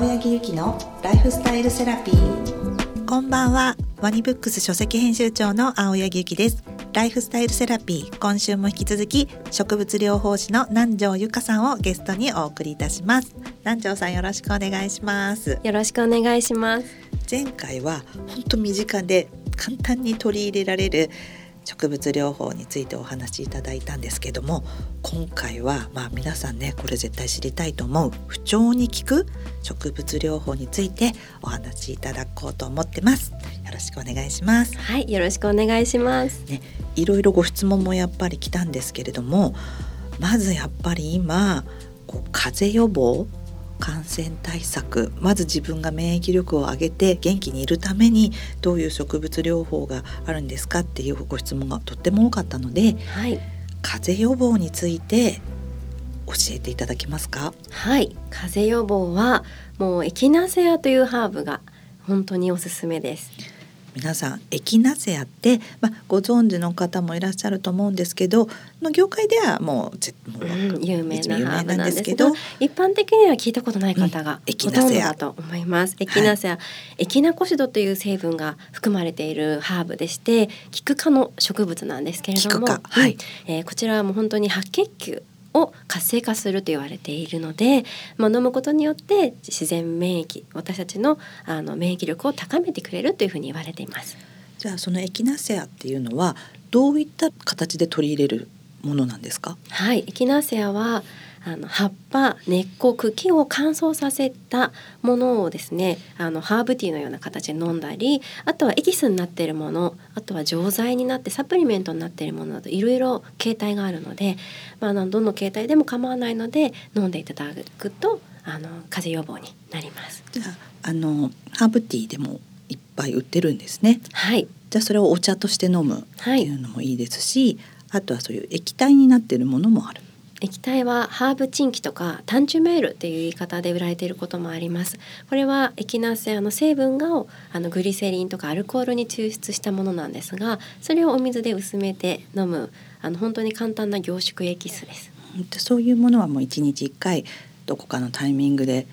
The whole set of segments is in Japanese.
青柳ゆきのライフスタイルセラピー。こんばんは。ワニブックス書籍編集長の青柳ゆきです。ライフスタイルセラピー。今週も引き続き植物療法士の南條ゆかさんをゲストにお送りいたします。南條さんよろしくお願いします。よろしくお願いします。前回は本当身近で簡単に取り入れられる植物療法についてお話しいただいたんですけども今回はまあ皆さんねこれ絶対知りたいと思う不調に効く植物療法についてお話しいただこうと思ってます。よろしくお願いします。はいよろしくお願いします。ねいろいろご質問もやっぱり来たんですけれどもまずやっぱり今こう風邪予防感染対策まず自分が免疫力を上げて元気にいるためにどういう植物療法があるんですかっていうご質問がとっても多かったので、はい、風邪予防について教えていただけますか？はい。風邪予防はもうエキナセアというハーブが本当におすすめです皆さんエキナセアって、まあ、ご存知の方もいらっしゃると思うんですけどの業界ではもうもう、うん、有名なハーブなんですけど一般的には聞いたことない方がほとんどだと思います。エキナセア、はい、エキナコシドという成分が含まれているハーブでしてキク科の植物なんですけれども、はい、えー、こちらはもう本当に白血球を活性化すると言われているので、まあ、飲むことによって自然免疫私たちのあの免疫力を高めてくれるというふうに言われています。じゃあそのエキナセアっていうのはどういった形で取り入れるものなんですか？はい、エキナセアはあの葉っぱ根っこ茎を乾燥させたものをですねあのハーブティーのような形で飲んだりあとはエキスになっているものあとは錠剤になってサプリメントになっているものなどいろいろ形態があるので、まあ、どの形態でも構わないので飲んでいただくとあの風邪予防になります。じゃああのハーブティーでもいっぱい売ってるんですね。はい。じゃあそれをお茶として飲むっていうのもいいですし、はい、あとはそういう液体になっているものもある。液体はハーブチンキとかタンチュメールっていう言い方で売られていることもあります。これはエキナセアの成分があのグリセリンとかアルコールに抽出したものなんですが、それをお水で薄めて飲むあの本当に簡単な凝縮エキスです。そういうものはもう一日一回どこかのタイミングで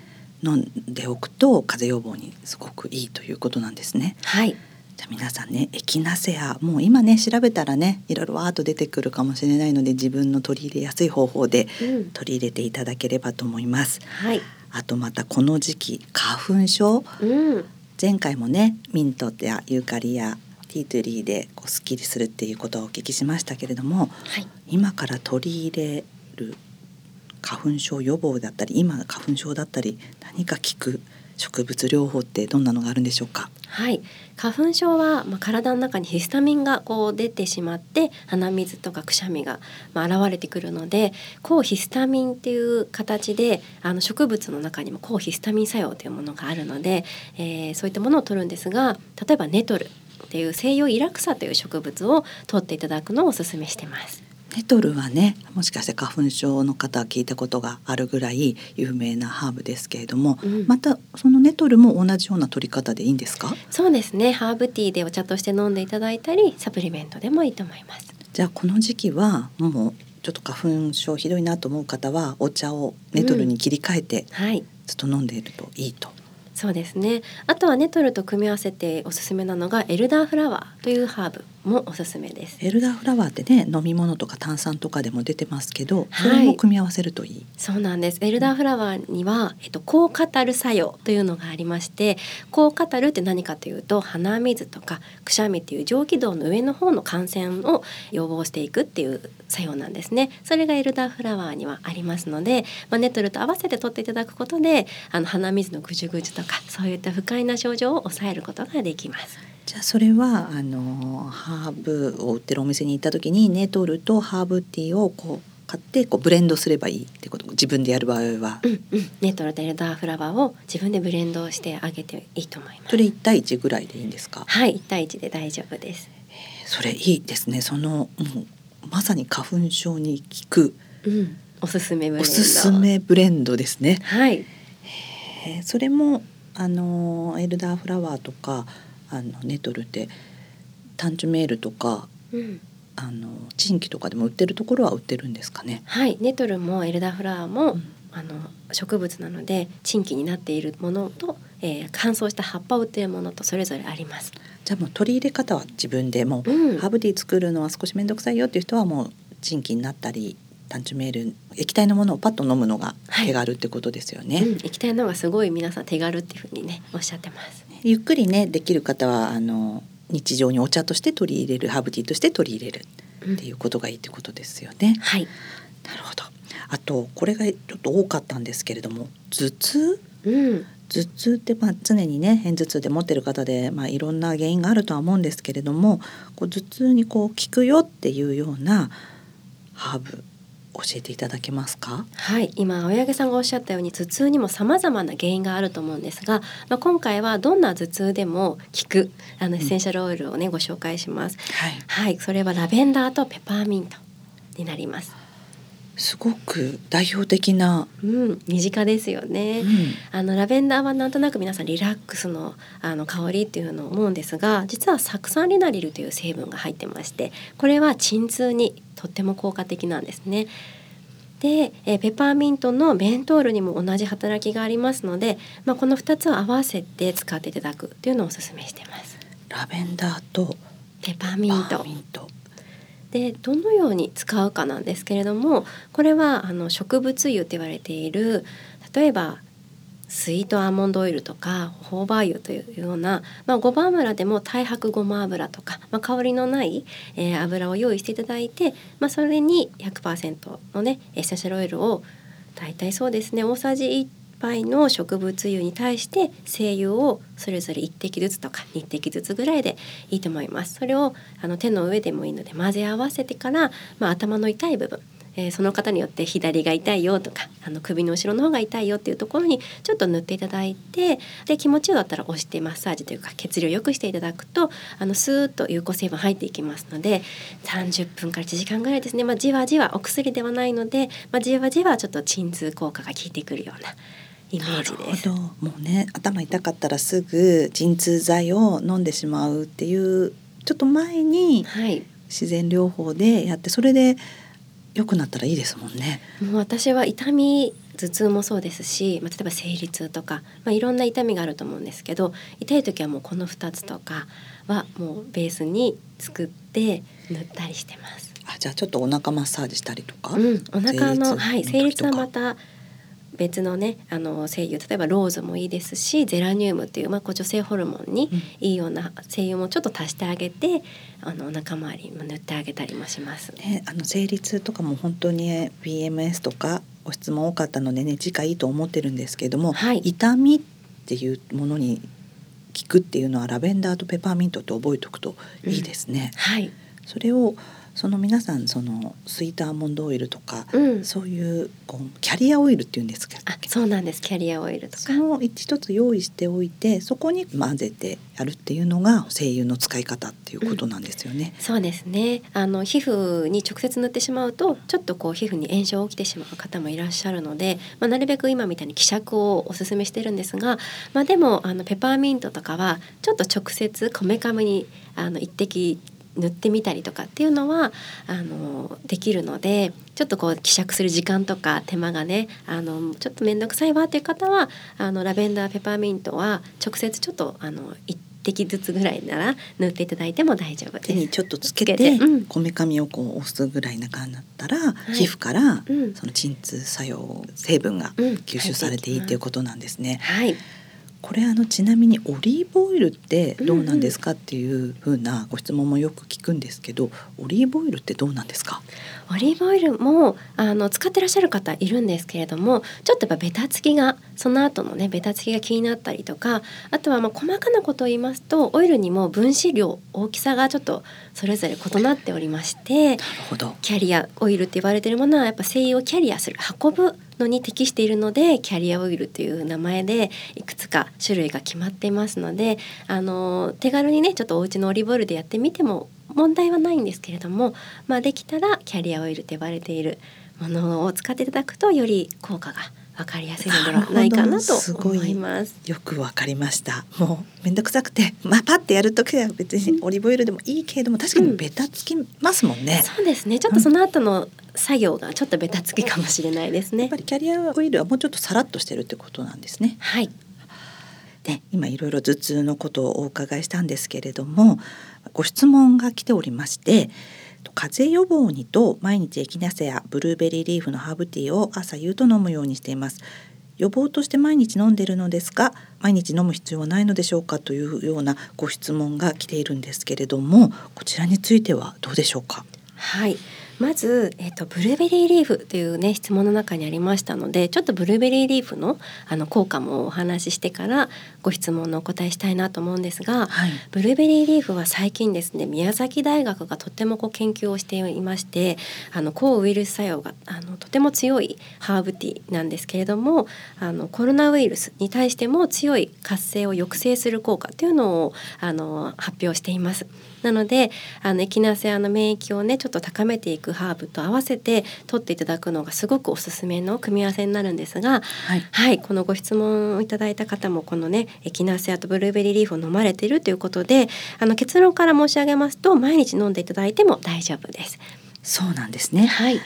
飲んでおくと風邪予防にすごくいいということなんですね。はい。じゃあ皆さんねエキナセアもう今ね調べたらねいろいろわーっと出てくるかもしれないので自分の取り入れやすい方法で取り入れていただければと思います。うん、はい、あとまたこの時期花粉症、うん、前回もねミントやユーカリやティートゥリーでこうすっきりするっていうことをお聞きしましたけれども、はい、今から取り入れる花粉症予防だったり今花粉症だったり何か効く植物療法ってどんなのがあるんでしょうか？はい花粉症は、まあ、体の中にヒスタミンがこう出てしまって鼻水とかくしゃみが、まあ、現れてくるので抗ヒスタミンっていう形であの植物の中にも抗ヒスタミン作用というものがあるので、えー、そういったものを取るんですが例えばネトルっていう西洋イラクサという植物を取っていただくのをお勧めしてます。ネトルはねもしかして花粉症の方は聞いたことがあるぐらい有名なハーブですけれども、うん、またそのネトルも同じような取り方でいいんですか？そうですね。ハーブティーでお茶として飲んでいただいたりサプリメントでもいいと思います。じゃあこの時期はもうちょっと花粉症ひどいなと思う方はお茶をネトルに切り替えて、はい、ずっと飲んでいるといいと。そうですね。あとはネトルと組み合わせておすすめなのがエルダーフラワーというハーブもおすすめです。エルダーフラワーってね飲み物とか炭酸とかでも出てますけど、それも組み合わせるといい。そうなんです。エルダーフラワーには、えっと、抗カタル作用というのがありまして抗カタルって何かというと鼻水とかくしゃみっていう上気道の上の方の感染を予防していくっていう作用なんですね。それがエルダーフラワーにはありますので、まあ、ネトルと合わせて取っていただくことであの鼻水のぐじゅぐじゅとかそういった不快な症状を抑えることができますじゃあそれはあのハーブを売ってるお店に行った時にネトルとハーブティーをこう買ってこうブレンドすればいいってこと自分でやる場合は、うんうん、ネトルとエルダーフラワーを自分でブレンドしてあげていいと思います。それ1対1ぐらいでいいんですかはい1対1で大丈夫です。それいいですね。そのもうまさに花粉症に効く、うん、おすすめブレンド。おすすめブレンドですね。はい。それもあのエルダーフラワーとかあのネトルってタンチュメールとか、うん、あのチンキとかでも売ってるところは売ってるんですかね？はい、ネトルもエルダーフラワーも、うん、あの植物なので賃金になっているものと、えー、乾燥した葉っぱを売っているものとそれぞれあります。じゃあもう取り入れ方は自分でもう、うんハーブティー作るのは少し面倒くさいよっていう人はもうチンキになったり単純メール液体のものをパッと飲むのが手軽ってことですよね。うん、液体の方がすごい皆さん手軽っていうふうにねおっしゃってます。ゆっくりねできる方はあの日常にお茶として取り入れるハーブティーとして取り入れるっていうことがいいってことですよね。はい。なるほど。あとこれがちょっと多かったんですけれども頭痛？うん。頭痛ってまあ常にね片頭痛で持ってる方でまあいろんな原因があるとは思うんですけれどもこう頭痛にこう効くよっていうようなハーブ教えていただけますか？はい、今青柳さんがおっしゃったように頭痛にも様々な原因があると思うんですが、まあ、今回はどんな頭痛でも効くあのエッセンシャルオイルをね、ご紹介します。はい。はい、それはラベンダーとペパーミントになります。すごく代表的な。うん、身近ですよね。うんあのラベンダーはなんとなく皆さんリラックスのあの香りっていうのを思うんですが実は酢酸リナリルという成分が入ってましてこれは鎮痛にとっても効果的なんですね。で、えーペパーミントのメントールにも同じ働きがありますので、まあ、この2つを合わせて使っていただくっていうのをおすすめしてます。ラベンダーとペパーミント。でどのように使うかなんですけれどもこれはあの植物油って言われている例えばスイートアーモンドオイルとかホーバー油というような、まあ、ごま油でも太白ごま油とか、まあ、香りのない、えー油を用意していただいて、まあ、それに100%のねエッセンシャルオイルを大体そうですね大さじ1杯の植物油に対して精油をそれぞれ1滴ずつとか2滴ずつぐらいでいいと思います。それをあの手の上でもいいので混ぜ合わせてから、まあ、頭の痛い部分えその方によって左が痛いよとかあの首の後ろの方が痛いよっていうところにちょっと塗っていただいてで気持ちよかったら押してマッサージというか血流を良くしていただくとあのスーッと有効成分入っていきますので30分から1時間ぐらいですね、まあ、じわじわお薬ではないので、まあ、じわじわちょっと鎮痛効果が効いてくるようなイメージです。なるほどもうね頭痛かったらすぐ鎮痛剤を飲んでしまうっていうちょっと前にはい自然療法でやってそれで良くなったらいいですもんね。もう私は痛み頭痛もそうですし、まあ、例えば生理痛とか、まあ、いろんな痛みがあると思うんですけど痛い時はもうこの2つとかはもうベースに作って塗ったりしてます。あじゃあちょっとお腹マッサージしたりとか？うん、お腹のはい生生理痛はまた別のねあの精油例えばローズもいいですしゼラニウムっていう、まあ、こう女性ホルモンにうんいいような精油もちょっと足してあげてあのお腹周りにも塗ってあげたりもします。ね、あの生理痛とかも本当にね PMS とかご質問多かったのでね次回いいと思ってるんですけれども、はい痛みっていうものに効くっていうのはラベンダーとペパーミントって覚えておくといいですね。はい、それをその皆さんそのスイートアーモンドオイルとか、うん、そういうこうキャリアオイルっていうんですけどあそうなんです。キャリアオイルとか。その一つ用意しておいてそこに混ぜてやるっていうのが精油の使い方っていうことなんですよね。そうですね。あの皮膚に直接塗ってしまうとちょっとこう皮膚に炎症が起きてしまう方もいらっしゃるので、まあ、なるべく今みたいに希釈をおすすめしてるんですが、まあ、でもあのペパーミントとかはちょっと直接こめかみにあの一滴塗ってみたりとかっていうのはあのできるのでちょっとこう希釈する時間とか手間がねあのちょっと面倒くさいわっていう方はあのラベンダーペパーミントは直接ちょっとあの一滴ずつぐらいなら塗っていただいても大丈夫です。手にちょっとつけてこめかみをこう押すぐらいな感じだったら、い。皮膚からうん。その鎮痛作用成分がうん。吸収されていいっていうことなんですね。はい、これあのちなみにオリーブオイルってどうなんですかっていうふうなご質問もよく聞くんですけど、オリーブオイルってどうなんですか？オリーブオイルもあの使ってらっしゃる方いるんですけれどもちょっとやっぱベタつきがその後のねベタつきが気になったりとかあとはまあ細かなことを言いますとオイルにも分子量大きさがちょっとそれぞれ異なっておりましてなるほど。キャリアオイルって言われているものはやっぱ精油をキャリアする運ぶのに適しているのでキャリアオイルという名前でいくつか種類が決まっていますのであの手軽にねちょっとお家のオリーブオイルでやってみても問題はないんですけれども、まあ、できたらキャリアオイルと呼ばれているものを使っていただくとより効果が分かりやすいのではないかなと思います。よくわかりました。もうめんどくさくて、まあパってやるときは別にオリーブオイルでもいいけれども、確かにベタつきますもんね。そうですねちょっとその後の作業がちょっとベタつきかもしれないですねやっぱ。りキャリアオイルはもうちょっとさらっとしてるってことなんですね。はい、で今いろいろ頭痛のことをお伺いしたんですけれどもご質問が来ておりまして風邪予防にと毎日エキナセやブルーベリーリーフのハーブティーを朝夕と飲むようにしています予防として毎日飲んでいるのですが毎日飲む必要はないのでしょうかというようなご質問が来ているんですけれどもこちらについてはどうでしょうか？はいまず、えっと、ブルーベリーリーフというね質問の中にありましたのでちょっとブルーベリーリーフのあの効果もお話ししてからご質問のお答えしたいなと思うんですが、はいブルーベリーリーフは最近ですね宮崎大学がとってもこう研究をしていましてあの抗ウイルス作用があのとても強いハーブティーなんですけれどもあのコロナウイルスに対しても強い活性を抑制する効果というのをあの発表しています。なのであのエキナセアの免疫をねちょっと高めていくハーブと合わせて取っていただくのがすごくおすすめの組み合わせになるんですが、はい。はい、このご質問をいただいた方もこのねエキナセアとブルーベリーリーフを飲まれているということであの結論から申し上げますと毎日飲んでいただいても大丈夫です。そうなんですね。はい。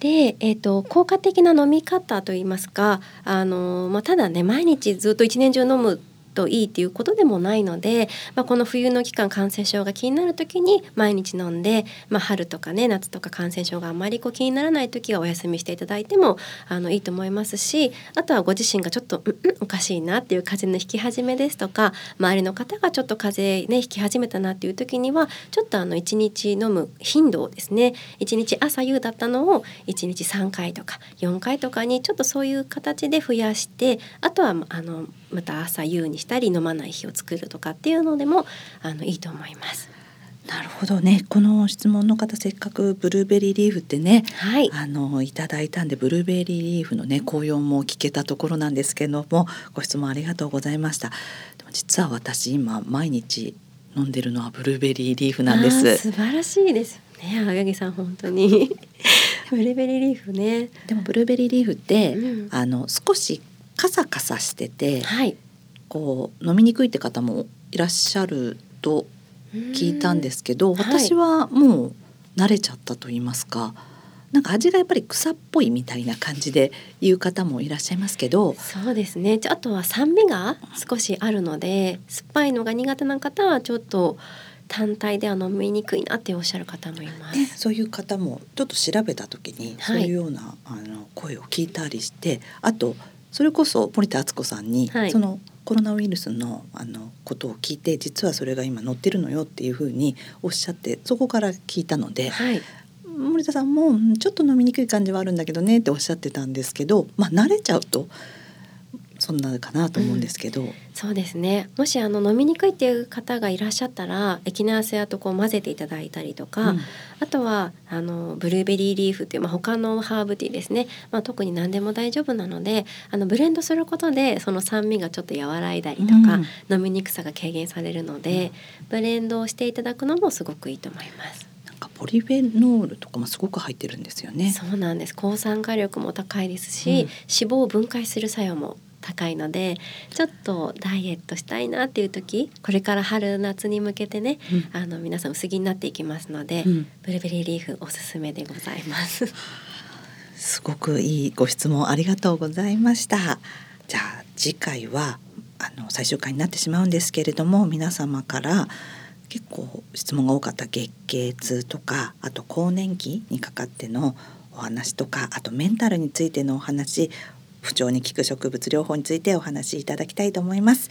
で、えー、と効果的な飲み方といいますかあの、まあ、ただね毎日ずっと一年中飲むといいっていうことでもないので、まあ、この冬の期間感染症が気になる時に毎日飲んで、まあ、春とかね夏とか感染症があんまりこう気にならない時はお休みしていただいてもあのいいと思いますしあとはご自身がちょっと「うんうんおかしいな」っていう風邪の引き始めですとか周りの方がちょっと風邪ね引き始めたなっていう時にはちょっとあの1日飲む頻度をですね1日朝夕だったのを1日3回とか4回とかにちょっとそういう形で増やしてあとはあのまた朝夕にしたり飲まない日を作るとかっていうのでもあのいいと思います。なるほどね。この質問の方せっかくブルーベリーリーフってねはい、あのいただいたんでブルーベリーリーフのね紅葉も聞けたところなんですけれどもご質問ありがとうございました。でも実は私今毎日飲んでるのはブルーベリーリーフなんです。素晴らしいですよね。青柳さん本当に。ブルーベリーリーフね。でもブルーベリーリーフって、うん。あの少しカサカサしててはい。こう飲みにくいって方もいらっしゃると聞いたんですけど、はい。私はもう慣れちゃったと言いますかなんか味がやっぱり草っぽいみたいな感じで言う方もいらっしゃいますけどそうですね。あとは酸味が少しあるので酸っぱいのが苦手な方はちょっと単体では飲みにくいなっておっしゃる方もいます。ね、そういう方もちょっと調べた時にはい。そういうような、あの声を聞いたりしてあとそれこそ森田敦子さんに、はい。そのコロナウイルスのあのことを聞いて実はそれが今載ってるのよっていうふうにおっしゃってそこから聞いたのではい、森田さんもうんちょっと飲みにくい感じはあるんだけどねっておっしゃってたんですけど、まあ、慣れちゃうとそんなかなと思うんですけど、そうですね。もしあの飲みにくいっていう方がいらっしゃったらエキナーセアとこう混ぜていただいたりとか、うん。あとはあのブルーベリーリーフっていう、まあ、他のハーブティーですね、まあ、特に何でも大丈夫なのであのブレンドすることでその酸味がちょっと和らいだりとか、うん。飲みにくさが軽減されるので、ブレンドをしていただくのもすごくいいと思います。なんかポリフェノールとかもすごく入ってるんですよね。そうなんです。抗酸化力も高いですし、うん。脂肪を分解する作用も高いのでちょっとダイエットしたいなっていう時これから春夏に向けてねうんあの皆さん薄着になっていきますので、うんブルーベリーリーフおすすめでございます。すごくいいご質問ありがとうございました。じゃあ次回はあの最終回になってしまうんですけれども皆様から結構質問が多かった月経痛とかあと更年期にかかってのお話とかあとメンタルについてのお話不調に効く植物療法についてお話しいただきたいと思います。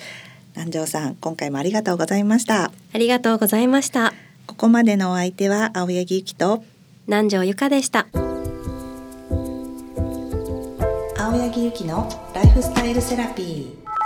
南條さん今回もありがとうございました。ありがとうございました。ここまでのお相手は青柳ゆきと南條ゆかでした。青柳ゆきのライフスタイルセラピー